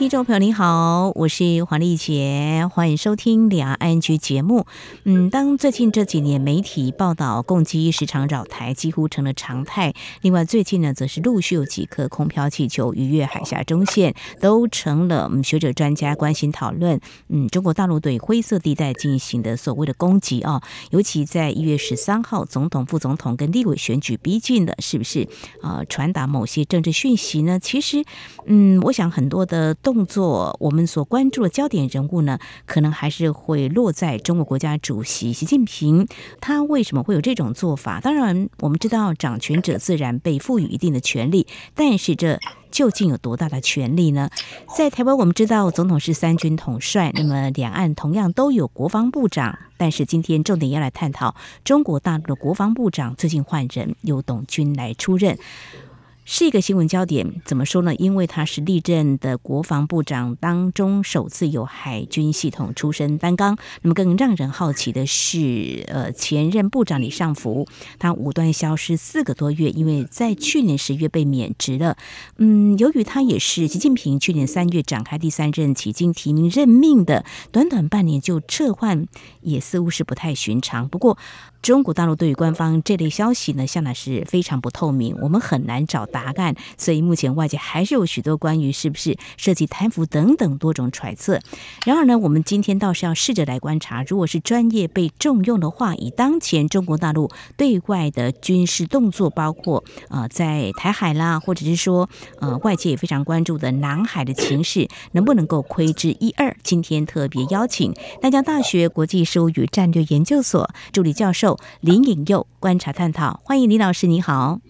听众朋友您好，我是黄丽杰，欢迎收听两岸 ING 节目。嗯，当最近这几年媒体报道共机时常扰台，几乎成了常态。另外，最近呢，则是陆续有几颗空飘气球逾越海峡中线，都成了我们学者专家关心讨论。嗯，中国大陆对灰色地带进行的所谓的攻击啊，尤其在一月十三号，总统、副总统跟立委选举逼近了，是不是啊？传达某些政治讯息呢？其实，嗯，我想很多的。动动作，我们所关注的焦点人物呢，可能还是会落在中国国家主席习近平。他为什么会有这种做法？当然，我们知道掌权者自然被赋予一定的权力，但是这究竟有多大的权力呢？在台湾，我们知道总统是三军统帅，那么两岸同样都有国防部长。但是今天重点要来探讨中国大陆的国防部长最近换人，由董军来出任。是一个新闻焦点，怎么说呢？因为他是历任的国防部长当中首次有海军系统出身担纲。那么更让人好奇的是，呃，前任部长李尚福，他无端消失四个多月，因为在去年十月被免职了。嗯，由于他也是习近平去年三月展开第三任期经提名任命的，短短半年就撤换，也似乎是不太寻常。不过，中国大陆对于官方这类消息呢，向来是非常不透明，我们很难找答案，所以目前外界还是有许多关于是不是涉及贪腐等等多种揣测。然而呢，我们今天倒是要试着来观察，如果是专业被重用的话，以当前中国大陆对外的军事动作，包括呃在台海啦，或者是说呃外界也非常关注的南海的情势，能不能够窥知一二？今天特别邀请淡江大学国际事务与战略研究所助理教授。林颖佑观察探讨，欢迎林老师，你好。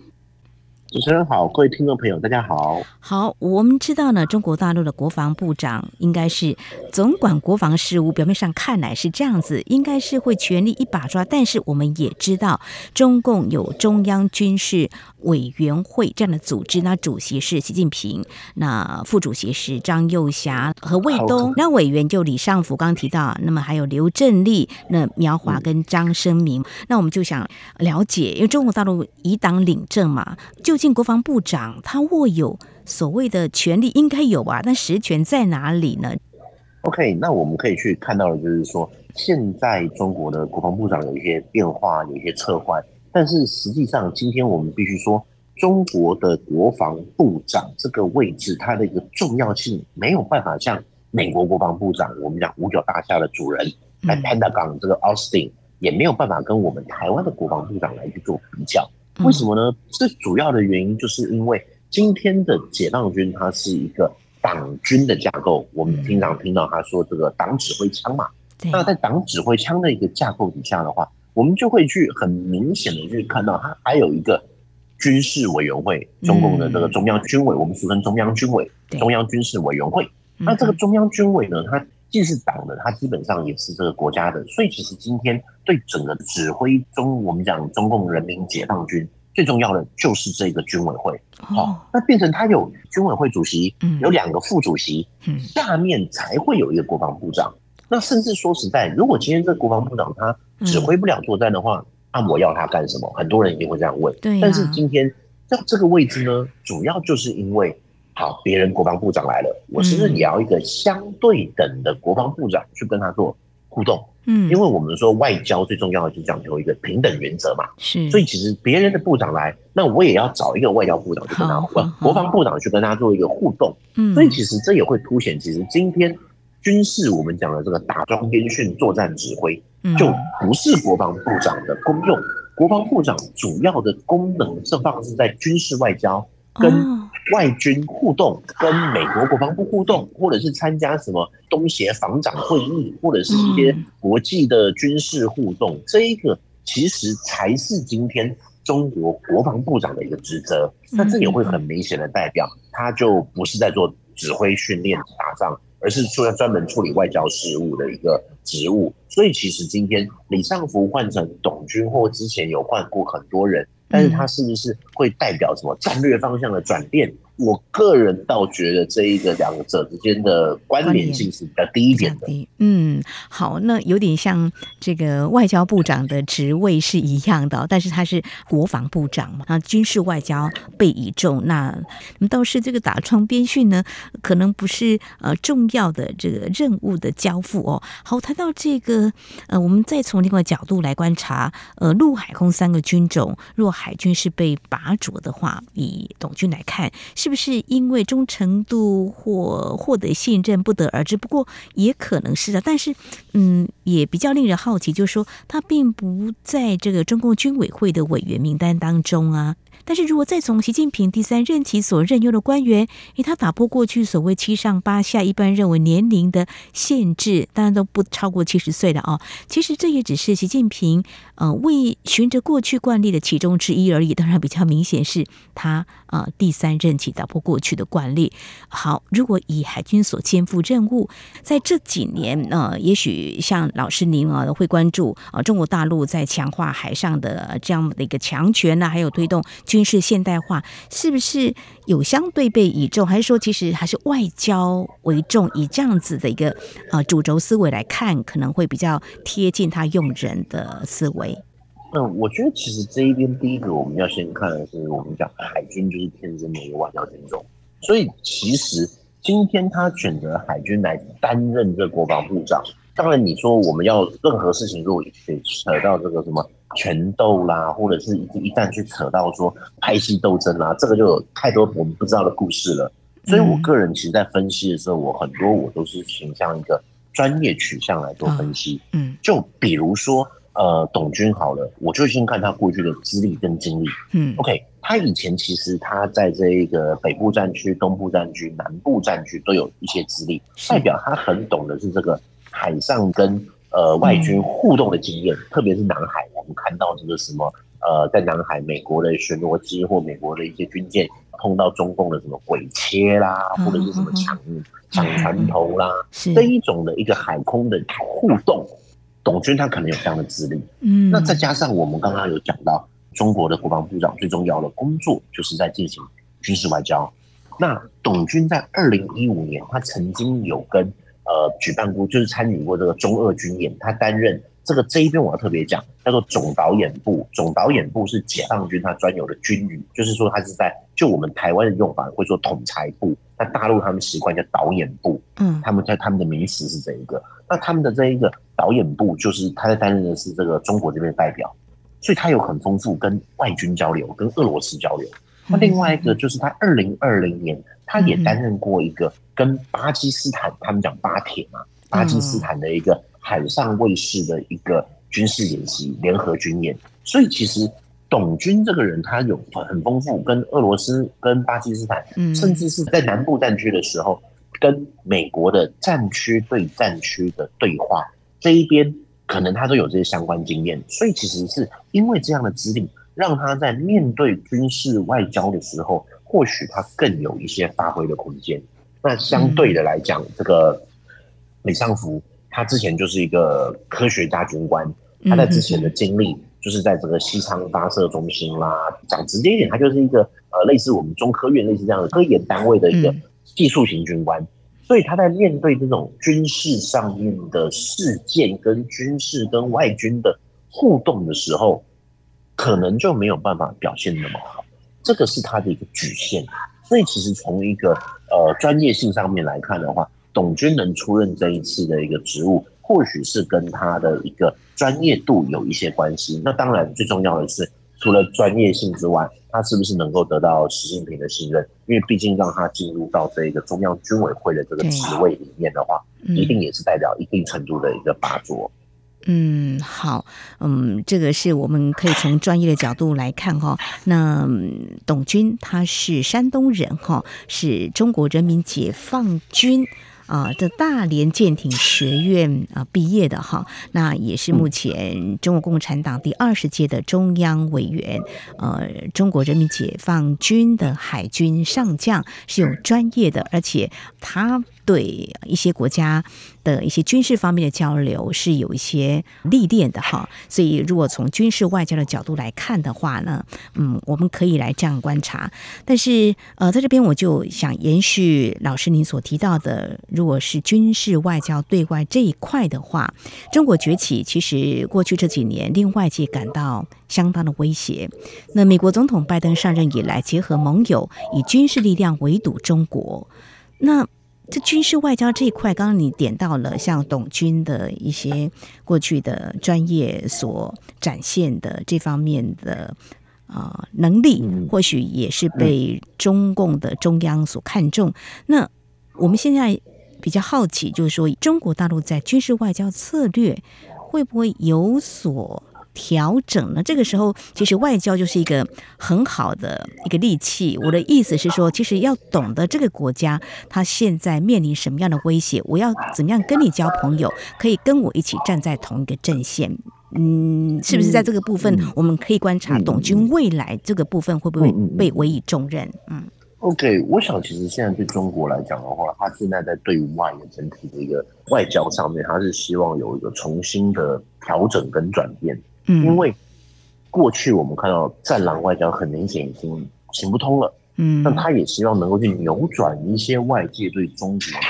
主持人好，各位听众朋友，大家好。好，我们知道呢，中国大陆的国防部长应该是总管国防事务，表面上看来是这样子，应该是会全力一把抓。但是我们也知道，中共有中央军事委员会这样的组织，那主席是习近平，那副主席是张又侠和卫东，那委员就李尚福刚刚提到，那么还有刘振利、那苗华跟张生明。嗯、那我们就想了解，因为中国大陆以党领政嘛，就进国防部长，他握有所谓的权利，应该有吧？但实权在哪里呢？OK，那我们可以去看到的，就是说，现在中国的国防部长有一些变化，有一些撤换。但是实际上，今天我们必须说，中国的国防部长这个位置，它的一个重要性没有办法像美国国防部长，我们讲五角大厦的主人，来 Pentagon 这个 Austin，也没有办法跟我们台湾的国防部长来去做比较。为什么呢？这主要的原因就是因为今天的解放军它是一个党军的架构，我们经常听到他说这个党指挥枪嘛。那在党指挥枪的一个架构底下的话，我们就会去很明显的去看到，它还有一个军事委员会，中共的这个中央军委，我们俗称中央军委、中央军事委员会。那这个中央军委呢，它既是党的，它基本上也是这个国家的，所以其实今天对整个指挥中，我们讲中共人民解放军最重要的就是这个军委会。好，那变成他有军委会主席，有两个副主席，下面才会有一个国防部长。那甚至说实在，如果今天这国防部长他指挥不了作战的话，那我要他干什么？很多人一定会这样问。对。但是今天在这个位置呢，主要就是因为。好，别人国防部长来了，我是不是也要一个相对等的国防部长去跟他做互动？嗯，因为我们说外交最重要的就是讲究一个平等原则嘛。是，所以其实别人的部长来，那我也要找一个外交部长去跟他，国防部长去跟他做一个互动。嗯，所以其实这也会凸显，其实今天军事我们讲的这个打装编训作战指挥，就不是国防部长的功用。国防部长主要的功能是放置在军事外交跟。外军互动，跟美国国防部互动，或者是参加什么东协防长会议，或者是一些国际的军事互动，这一个其实才是今天中国国防部长的一个职责。那这也会很明显的代表，他就不是在做指挥训练打仗，而是说要专门处理外交事务的一个职务。所以其实今天李尚福换成董军，或之前有换过很多人。但是它是不是会代表什么战略方向的转变，我个人倒觉得这一个两者之间的关联性是比较低一点的。嗯，好，那有点像这个外交部长的职位是一样的，但是他是国防部长嘛，啊，军事外交被倚重，那倒是这个打窗编训呢，可能不是呃重要的这个任务的交付哦。好，谈到这个，呃，我们再从另外角度来观察，呃，陆海空三个军种，若海军是被拔擢的话，以董军来看，是。是不是因为忠诚度或获得信任不得而知？不过也可能是啊。但是，嗯，也比较令人好奇，就是说他并不在这个中共军委会的委员名单当中啊。但是如果再从习近平第三任期所任用的官员，诶，他打破过去所谓七上八下一般认为年龄的限制，当然都不超过七十岁了哦。其实这也只是习近平呃为循着过去惯例的其中之一而已。当然比较明显是他呃第三任期打破过去的惯例。好，如果以海军所肩负任务，在这几年呃，也许像老师您啊会关注啊、中国大陆在强化海上的这样的一个强权呢，还有推动。军事现代化是不是有相对被倚重，还是说其实还是外交为重？以这样子的一个呃主轴思维来看，可能会比较贴近他用人的思维。嗯，我觉得其实这一边第一个我们要先看的是，我们讲海军就是天生的一个外交军种，所以其实今天他选择海军来担任这个国防部长，当然你说我们要任何事情，如果得扯到这个什么。权斗啦，或者是一一旦去扯到说派系斗争啦，这个就有太多我们不知道的故事了。所以我个人其实，在分析的时候，我很多我都是倾向一个专业取向来做分析。嗯，就比如说呃，董军好了，我就先看他过去的资历跟经历。嗯，OK，他以前其实他在这一个北部战区、东部战区、南部战区都有一些资历，代表他很懂的是这个海上跟。呃，外军互动的经验，嗯、特别是南海，我们看到这个什么，呃，在南海，美国的巡逻机或美国的一些军舰碰到中共的什么鬼切啦，嗯、或者是什么抢抢、嗯、船头啦，嗯、这一种的一个海空的互动，董军他可能有这样的资历。嗯，那再加上我们刚刚有讲到，中国的国防部长最重要的工作就是在进行军事外交。那董军在二零一五年，他曾经有跟。呃，举办过就是参与过这个中俄军演，他担任这个这一边我要特别讲，叫做总导演部。总导演部是解放军他专有的军旅，就是说他是在就我们台湾的用法会说统裁部，那大陆他们习惯叫导演部，嗯，他们在他们的名词是这一个。那他们的这一个导演部就是他在担任的是这个中国这边的代表，所以他有很丰富跟外军交流，跟俄罗斯交流。那另外一个就是他二零二零年，他也担任过一个跟巴基斯坦，他们讲巴铁嘛，巴基斯坦的一个海上卫士的一个军事演习联合军演。所以其实董军这个人，他有很丰富跟俄罗斯、跟巴基斯坦，甚至是在南部战区的时候，跟美国的战区对战区的对话，这一边可能他都有这些相关经验。所以其实是因为这样的资历。让他在面对军事外交的时候，或许他更有一些发挥的空间。那相对的来讲，这个李尚福，他之前就是一个科学家军官，他在之前的经历就是在这个西昌发射中心啦，讲直接一点，它就是一个呃类似我们中科院类似这样的科研单位的一个技术型军官。所以他在面对这种军事上面的事件，跟军事跟外军的互动的时候，可能就没有办法表现那么好，这个是他的一个局限。所以其实从一个呃专业性上面来看的话，董军能出任这一次的一个职务，或许是跟他的一个专业度有一些关系。那当然最重要的是，除了专业性之外，他是不是能够得到习近平的信任？因为毕竟让他进入到这个中央军委会的这个职位里面的话，一定也是代表一定程度的一个拔擢。嗯，好，嗯，这个是我们可以从专业的角度来看哈。那董军他是山东人哈，是中国人民解放军。啊，这大连舰艇学院啊毕业的哈，那也是目前中国共产党第二十届的中央委员，呃，中国人民解放军的海军上将，是有专业的，而且他对一些国家的一些军事方面的交流是有一些历练的哈。所以，如果从军事外交的角度来看的话呢，嗯，我们可以来这样观察。但是，呃，在这边我就想延续老师您所提到的，如果是军事外交对外这一块的话，中国崛起，其实过去这几年令外界感到相当的威胁。那美国总统拜登上任以来，结合盟友以军事力量围堵中国。那这军事外交这一块，刚刚你点到了像董军的一些过去的专业所展现的这方面的啊、呃、能力，或许也是被中共的中央所看重。那我们现在比较好奇，就是说中国大陆在军事外交策略会不会有所调整呢？这个时候，其实外交就是一个很好的一个利器。我的意思是说，其实要懂得这个国家它现在面临什么样的威胁，我要怎么样跟你交朋友，可以跟我一起站在同一个阵线。嗯，是不是在这个部分，我们可以观察董军未来这个部分会不会被委以重任？嗯，OK，我想其实现在对中国来讲的话，他现在在对外的整体的一个外交上面，他是希望有一个重新的调整跟转变。嗯，因为过去我们看到战狼外交很明显已经行不通了，嗯，但他也希望能够去扭转一些外界对中国的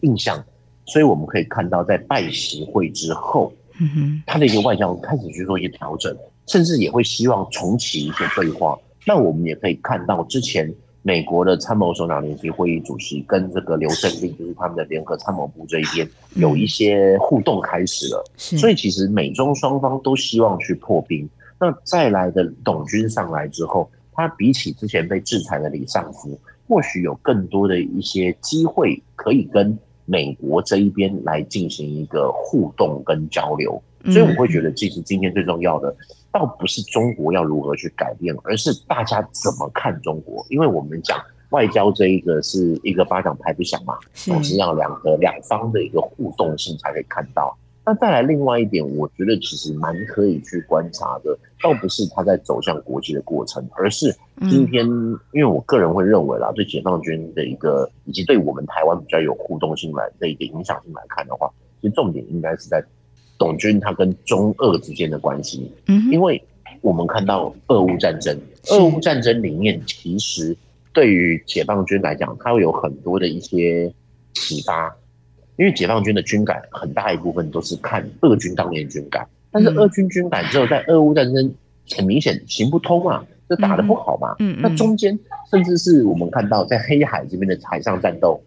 印象，所以我们可以看到在拜习会之后，嗯哼，他的一个外交开始去做一些调整，甚至也会希望重启一些对话。那我们也可以看到之前。美国的参谋首长联席会议主席跟这个刘振立，就是他们的联合参谋部这一边有一些互动开始了，所以其实美中双方都希望去破冰。那再来的董军上来之后，他比起之前被制裁的李尚福，或许有更多的一些机会可以跟美国这一边来进行一个互动跟交流。所以我会觉得，其实今天最重要的。倒不是中国要如何去改变，而是大家怎么看中国。因为我们讲外交这一个是一个巴掌拍不响嘛，总是要两个两方的一个互动性才可以看到。那再来另外一点，我觉得其实蛮可以去观察的，倒不是他在走向国际的过程，而是今天，因为我个人会认为啦，对解放军的一个以及对我们台湾比较有互动性来的一个影响性来看的话，其实重点应该是在。董军他跟中俄之间的关系，嗯，因为我们看到俄乌战争，俄乌战争里面其实对于解放军来讲，它会有很多的一些启发，因为解放军的军改很大一部分都是看俄军当年军改，但是俄军军改之后，在俄乌战争很明显行不通啊，就打得不好嘛，嗯，那中间甚至是我们看到在黑海这边的海上战斗。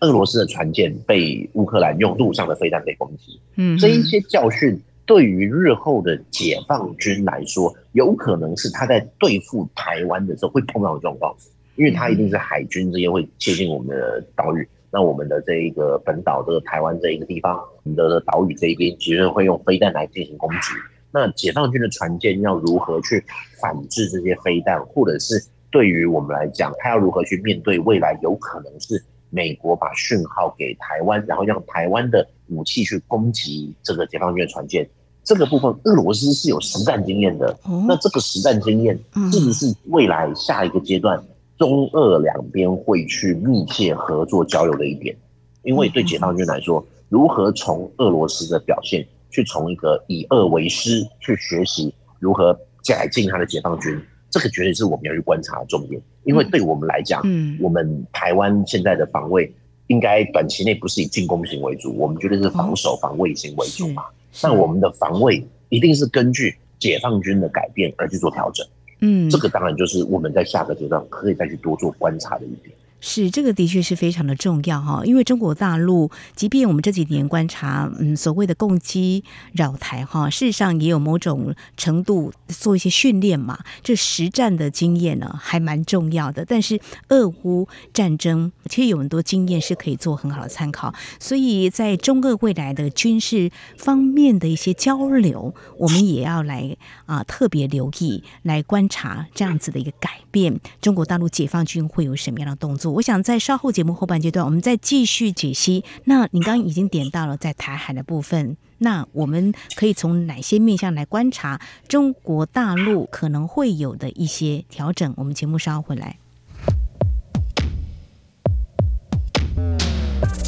俄罗斯的船舰被乌克兰用陆上的飞弹给攻击，嗯，这一些教训对于日后的解放军来说，有可能是他在对付台湾的时候会碰到的状况，因为他一定是海军这些会接近我们的岛屿，那我们的这一个本岛这个台湾这一个地方，我们的岛屿这一边其实会用飞弹来进行攻击，那解放军的船舰要如何去反制这些飞弹，或者是对于我们来讲，他要如何去面对未来有可能是。美国把讯号给台湾，然后让台湾的武器去攻击这个解放军的船舰，这个部分俄罗斯是有实战经验的。那这个实战经验是不是未来下一个阶段中俄两边会去密切合作交流的一点？因为对解放军来说，如何从俄罗斯的表现去从一个以俄为师去学习如何改进他的解放军。这个绝对是我们要去观察的重点，因为对我们来讲，嗯，我们台湾现在的防卫应该短期内不是以进攻型为主，我们绝对是防守防卫型为主嘛。那我们的防卫一定是根据解放军的改变而去做调整，嗯，这个当然就是我们在下个阶段可以再去多做观察的一点。是，这个的确是非常的重要哈，因为中国大陆，即便我们这几年观察，嗯，所谓的共机扰台哈，事实上也有某种程度做一些训练嘛，这实战的经验呢还蛮重要的。但是俄乌战争其实有很多经验是可以做很好的参考，所以在中俄未来的军事方面的一些交流，我们也要来啊特别留意，来观察这样子的一个改变，中国大陆解放军会有什么样的动作。我想在稍后节目后半阶段，我们再继续解析。那你刚刚已经点到了在台海的部分，那我们可以从哪些面向来观察中国大陆可能会有的一些调整？我们节目稍后回来。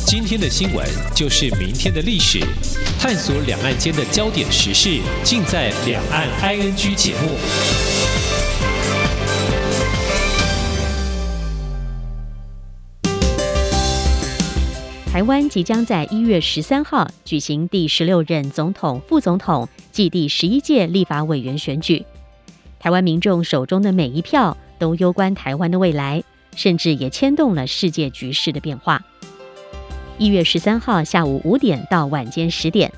今天的新闻就是明天的历史，探索两岸间的焦点时事，尽在《两岸 ING》节目。台湾即将在一月十三号举行第十六任总统、副总统暨第十一届立法委员选举。台湾民众手中的每一票都攸关台湾的未来，甚至也牵动了世界局势的变化。一月十三号下午五点到晚间十点，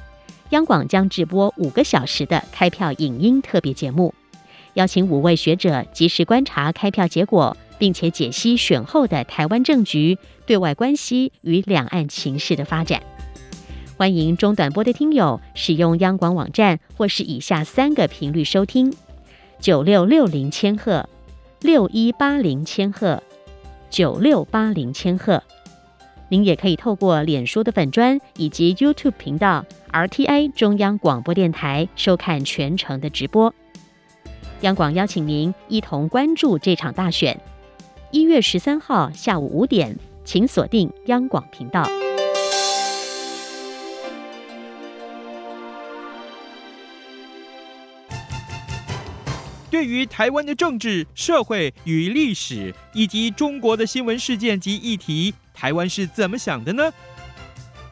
央广将直播五个小时的开票影音特别节目，邀请五位学者及时观察开票结果，并且解析选后的台湾政局、对外关系与两岸情势的发展。欢迎中短波的听友使用央广网站或是以下三个频率收听。九六六零千赫，六一八零千赫，九六八零千赫。您也可以透过脸书的粉专以及 YouTube 频道 RTI 中央广播电台收看全程的直播。央广邀请您一同关注这场大选。一月十三号下午五点，请锁定央广频道。对于台湾的政治、社会与历史，以及中国的新闻事件及议题，台湾是怎么想的呢？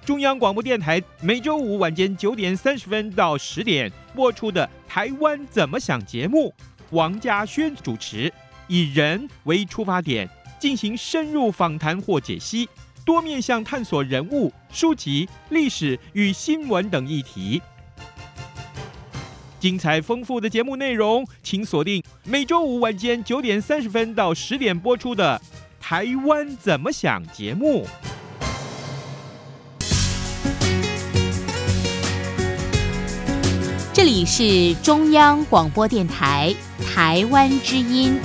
中央广播电台每周五晚间九点三十分到十点播出的《台湾怎么想》节目，王嘉轩主持，以人为出发点，进行深入访谈或解析，多面向探索人物、书籍、历史与新闻等议题。精彩丰富的节目内容，请锁定每周五晚间九点三十分到十点播出的《台湾怎么想》节目。这里是中央广播电台台湾之音。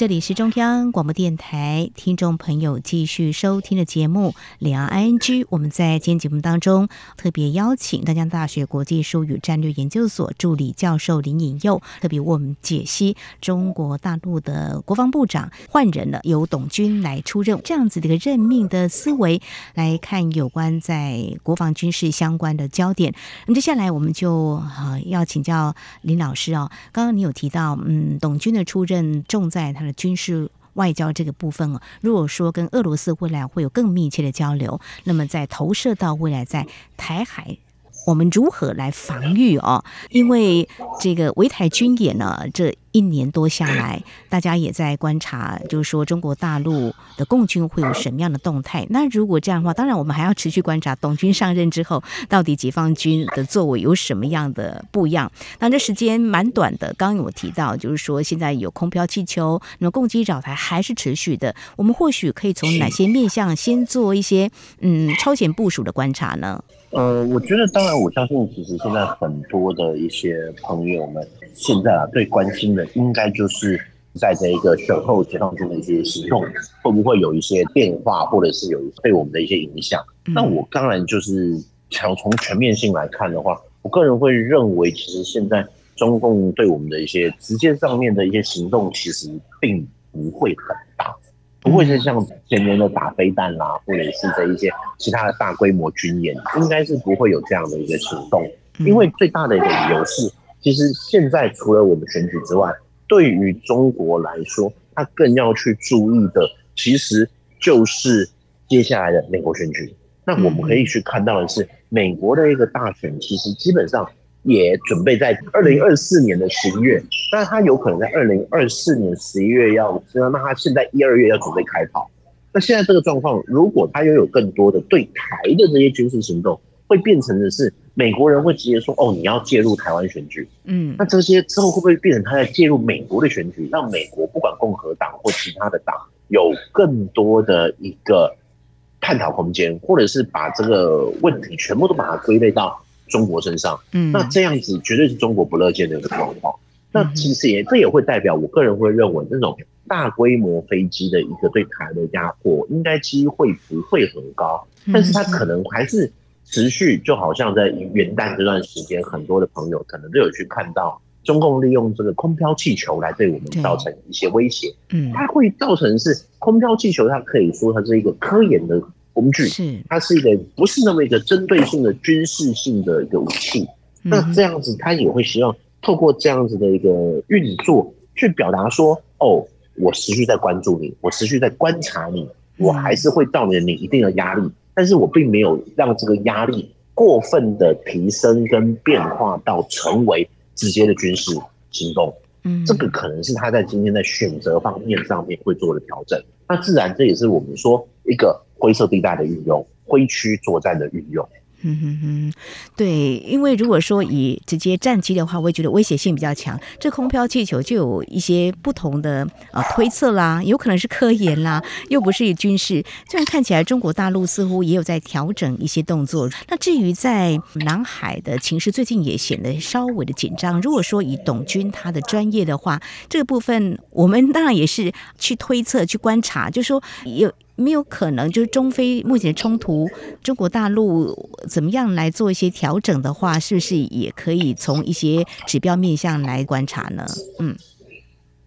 这里是中央广播电台，听众朋友继续收听的节目《两岸 ING》。我们在今天节目当中特别邀请淡江大学国际术语战略研究所助理教授林颖佑，特别为我们解析中国大陆的国防部长换人了，由董军来出任，这样子的一个任命的思维来看有关在国防军事相关的焦点。那么接下来我们就啊要请教林老师哦，刚刚你有提到，嗯，董军的出任重在他的。军事外交这个部分啊，如果说跟俄罗斯未来会有更密切的交流，那么在投射到未来在台海。我们如何来防御哦？因为这个围台军演呢，这一年多下来，大家也在观察，就是说中国大陆的共军会有什么样的动态。那如果这样的话，当然我们还要持续观察董军上任之后，到底解放军的作为有什么样的不一样。那这时间蛮短的，刚刚有提到，就是说现在有空飘气球，那么共机扰台还是持续的。我们或许可以从哪些面向先做一些嗯超前部署的观察呢？呃，我觉得当然，我相信其实现在很多的一些朋友们，现在啊最关心的应该就是在这一个选后解放军的一些行动会不会有一些变化，或者是有对我们的一些影响。那我当然就是想从全面性来看的话，我个人会认为，其实现在中共对我们的一些直接上面的一些行动，其实并不会很大。不会是像前年的打飞弹啦，或者是这一些其他的大规模军演，应该是不会有这样的一个行动。因为最大的一个理由是，其实现在除了我们选举之外，对于中国来说，他更要去注意的，其实就是接下来的美国选举。那我们可以去看到的是，美国的一个大选，其实基本上。也准备在二零二四年的十一月，但他有可能在二零二四年十一月要，那他现在一二月要准备开跑。那现在这个状况，如果他又有更多的对台的这些军事行动，会变成的是美国人会直接说：“哦，你要介入台湾选举。”嗯，那这些之后会不会变成他在介入美国的选举，让美国不管共和党或其他的党有更多的一个探讨空间，或者是把这个问题全部都把它归类到。中国身上，嗯，那这样子绝对是中国不乐见的一个状况。那其实也这也会代表，我个人会认为，这种大规模飞机的一个对台的压迫，应该机会不会很高，但是它可能还是持续。就好像在元旦这段时间，很多的朋友可能都有去看到中共利用这个空飘气球来对我们造成一些威胁。嗯，它会造成是空飘气球，它可以说它是一个科研的工具，是它是一个不是那么一个针对性的军事性的一个武器。嗯、那这样子，他也会希望透过这样子的一个运作，去表达说，哦，我持续在关注你，我持续在观察你，我还是会造成你一定的压力，但是我并没有让这个压力过分的提升跟变化到成为直接的军事行动。嗯，这个可能是他在今天在选择方面上面会做的调整。那自然这也是我们说一个灰色地带的运用，灰区作战的运用。嗯哼哼，对，因为如果说以直接战机的话，我也觉得威胁性比较强。这空飘气球就有一些不同的呃推测啦，有可能是科研啦，又不是军事。这样看起来，中国大陆似乎也有在调整一些动作。那至于在南海的情势，最近也显得稍微的紧张。如果说以董军他的专业的话，这个部分我们当然也是去推测、去观察，就是说有。没有可能，就是中非目前的冲突，中国大陆怎么样来做一些调整的话，是不是也可以从一些指标面向来观察呢？嗯，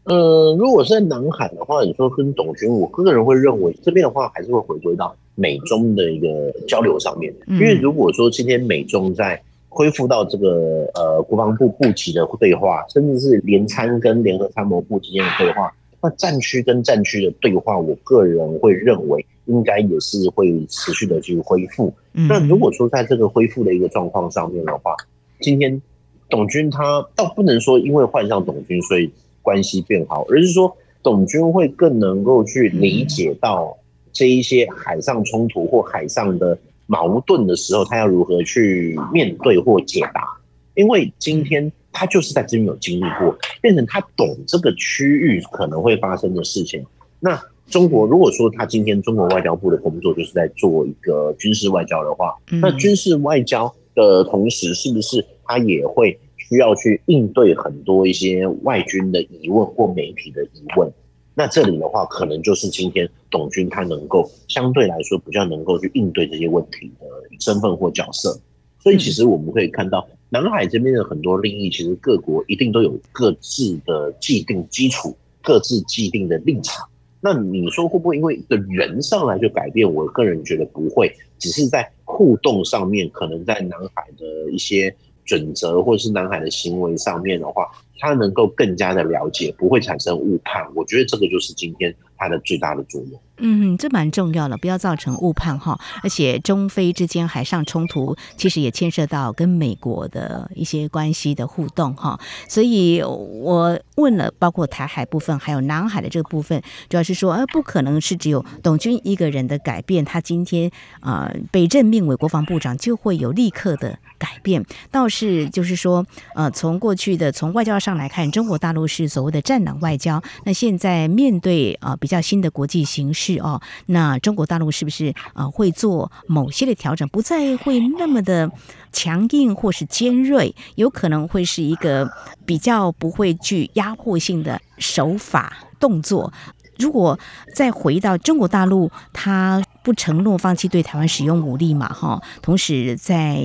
呃，如果是在南海的话，你说跟董军，我个人会认为这边的话还是会回归到美中的一个交流上面，因为如果说今天美中在恢复到这个呃国防部部级的对话，甚至是联参跟联合参谋部之间的对话。那战区跟战区的对话，我个人会认为应该也是会持续的去恢复。那如果说在这个恢复的一个状况上面的话，今天董军他倒不能说因为换上董军所以关系变好，而是说董军会更能够去理解到这一些海上冲突或海上的矛盾的时候，他要如何去面对或解答。因为今天。他就是在这边有经历过，变成他懂这个区域可能会发生的事情。那中国如果说他今天中国外交部的工作就是在做一个军事外交的话，那军事外交的同时，是不是他也会需要去应对很多一些外军的疑问或媒体的疑问？那这里的话，可能就是今天董军他能够相对来说比较能够去应对这些问题的身份或角色。所以其实我们可以看到。南海这边的很多利益，其实各国一定都有各自的既定基础、各自既定的立场。那你说会不会因为一个人上来就改变？我个人觉得不会，只是在互动上面，可能在南海的一些准则或者是南海的行为上面的话，他能够更加的了解，不会产生误判。我觉得这个就是今天它的最大的作用。嗯，这蛮重要的，不要造成误判哈。而且中非之间海上冲突，其实也牵涉到跟美国的一些关系的互动哈。所以我问了，包括台海部分，还有南海的这个部分，主要是说，呃，不可能是只有董军一个人的改变，他今天啊、呃、被任命为国防部长，就会有立刻的改变。倒是就是说，呃，从过去的从外交上来看，中国大陆是所谓的战狼外交，那现在面对啊、比较新的国际形势。哦，那中国大陆是不是啊会做某些的调整，不再会那么的强硬或是尖锐，有可能会是一个比较不会具压迫性的手法动作。如果再回到中国大陆，他不承诺放弃对台湾使用武力嘛？哈，同时在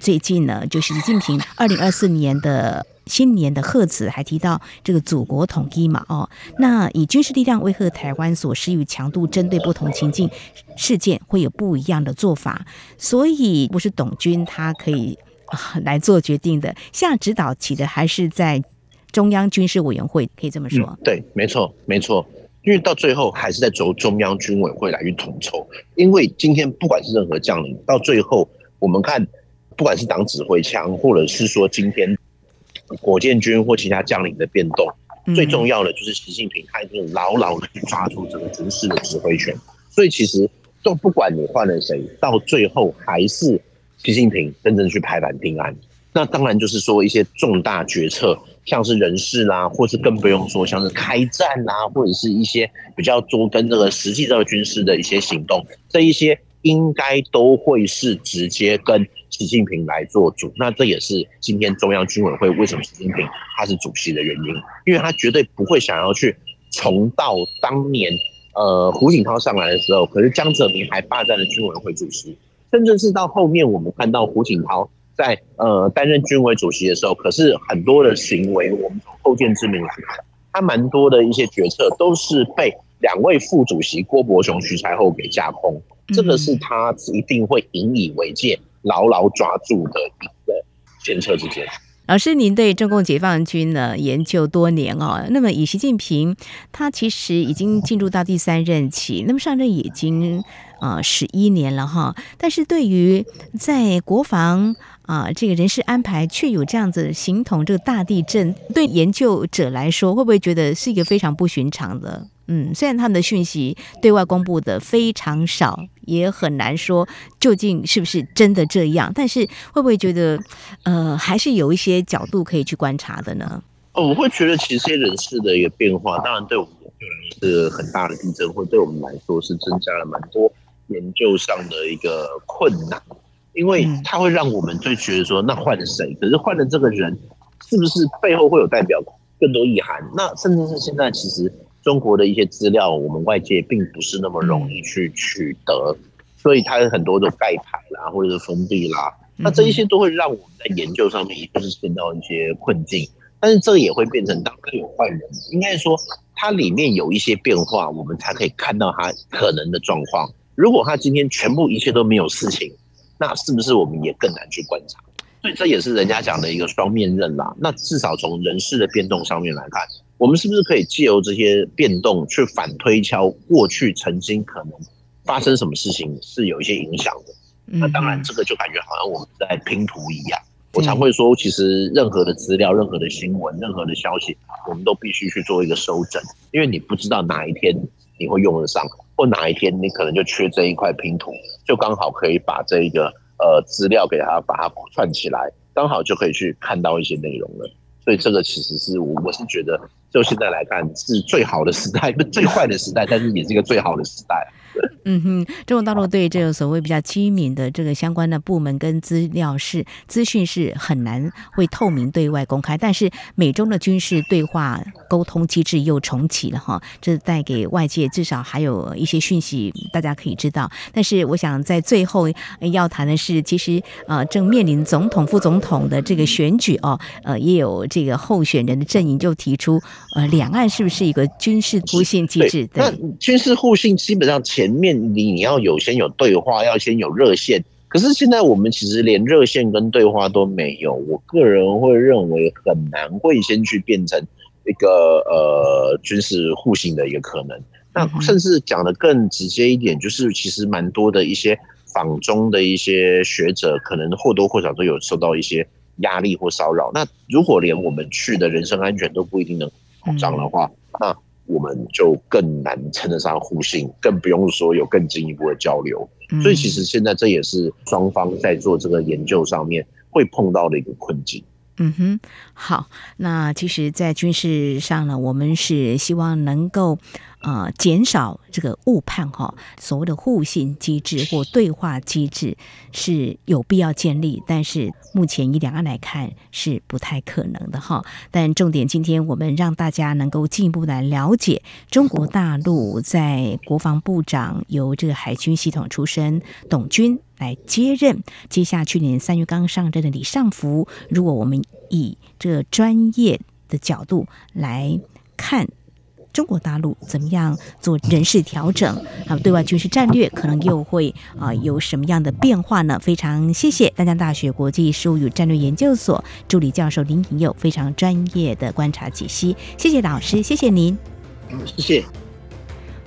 最近呢，就是习近平二零二四年的。新年的贺词还提到这个祖国统一嘛？哦，那以军事力量威吓台湾所施予强度，针对不同情境事件会有不一样的做法，所以不是董军他可以来做决定的，下指导起的还是在中央军事委员会，可以这么说。对，没错，没错，因为到最后还是在由中央军委会来去统筹，因为今天不管是任何将领，到最后我们看，不管是党指挥枪，或者是说今天。火箭军或其他将领的变动，最重要的就是习近平他已经牢牢的抓住这个军事的指挥权。所以其实都不管你换了谁，到最后还是习近平真正去拍板定案。那当然就是说一些重大决策，像是人事啦，或是更不用说像是开战啦，或者是一些比较多跟这个实际这个军事的一些行动，这一些应该都会是直接跟。习近平来做主，那这也是今天中央军委会为什么习近平他是主席的原因，因为他绝对不会想要去重蹈当年呃胡锦涛上来的时候，可是江泽民还霸占了军委会主席，甚至是到后面我们看到胡锦涛在呃担任军委主席的时候，可是很多的行为，我们从后见之明来看，他蛮多的一些决策都是被两位副主席郭伯雄、徐才厚给架空，这个是他一定会引以为戒、牢牢抓住的一个前车之鉴。老师，您对中共解放军呢研究多年哦，那么以习近平他其实已经进入到第三任期，那么上任已经啊十一年了哈，但是对于在国防啊、呃、这个人事安排却有这样子形同这个大地震，对研究者来说会不会觉得是一个非常不寻常的？嗯，虽然他们的讯息对外公布的非常少，也很难说究竟是不是真的这样，但是会不会觉得，呃，还是有一些角度可以去观察的呢？哦，我会觉得其实这些人事的一个变化，当然对我们是很大的地震，或对我们来说是增加了蛮多研究上的一个困难，因为它会让我们就觉得说，那换了谁？可是换了这个人，是不是背后会有代表更多意涵？那甚至是现在其实。中国的一些资料，我们外界并不是那么容易去取得，所以它有很多的盖牌啦，或者是封闭啦，那这一些都会让我们在研究上面也就是陷到一些困境。但是这个也会变成，当它有坏人，应该说它里面有一些变化，我们才可以看到它可能的状况。如果它今天全部一切都没有事情，那是不是我们也更难去观察？所以这也是人家讲的一个双面刃啦。那至少从人事的变动上面来看。我们是不是可以借由这些变动去反推敲过去曾经可能发生什么事情是有一些影响的？那当然，这个就感觉好像我们在拼图一样。我常会说，其实任何的资料、任何的新闻、任何的消息，我们都必须去做一个收整，因为你不知道哪一天你会用得上，或哪一天你可能就缺这一块拼图，就刚好可以把这一个呃资料给他把它串起来，刚好就可以去看到一些内容了。所以这个其实是我我是觉得，就现在来看是最好的时代，不最坏的时代，但是也是一个最好的时代。嗯哼，中国大陆对这个所谓比较机敏的这个相关的部门跟资料是资讯是很难会透明对外公开，但是美中的军事对话沟通机制又重启了哈，这带给外界至少还有一些讯息大家可以知道。但是我想在最后要谈的是，其实呃正面临总统、副总统的这个选举哦，呃也有这个候选人的阵营就提出，呃两岸是不是一个军事互信机制？对，那军事互信基本上前面。你你要有先有对话，要先有热线。可是现在我们其实连热线跟对话都没有。我个人会认为很难会先去变成一个呃军事互信的一个可能。那甚至讲的更直接一点，就是其实蛮多的一些访中的一些学者，可能或多或少都有受到一些压力或骚扰。那如果连我们去的人身安全都不一定能保障的话，那。我们就更难称得上互信，更不用说有更进一步的交流。所以，其实现在这也是双方在做这个研究上面会碰到的一个困境。嗯哼，好，那其实，在军事上呢，我们是希望能够。呃，减少这个误判哈，所谓的互信机制或对话机制是有必要建立，但是目前以两岸来看是不太可能的哈。但重点，今天我们让大家能够进一步来了解中国大陆在国防部长由这个海军系统出身董军来接任，接下去年三月刚上任的李尚福。如果我们以这专业的角度来看。中国大陆怎么样做人事调整？还有对外军事战略可能又会啊有什么样的变化呢？非常谢谢丹江大学国际事务与战略研究所助理教授林颖佑非常专业的观察解析，谢谢老师，谢谢您，谢谢。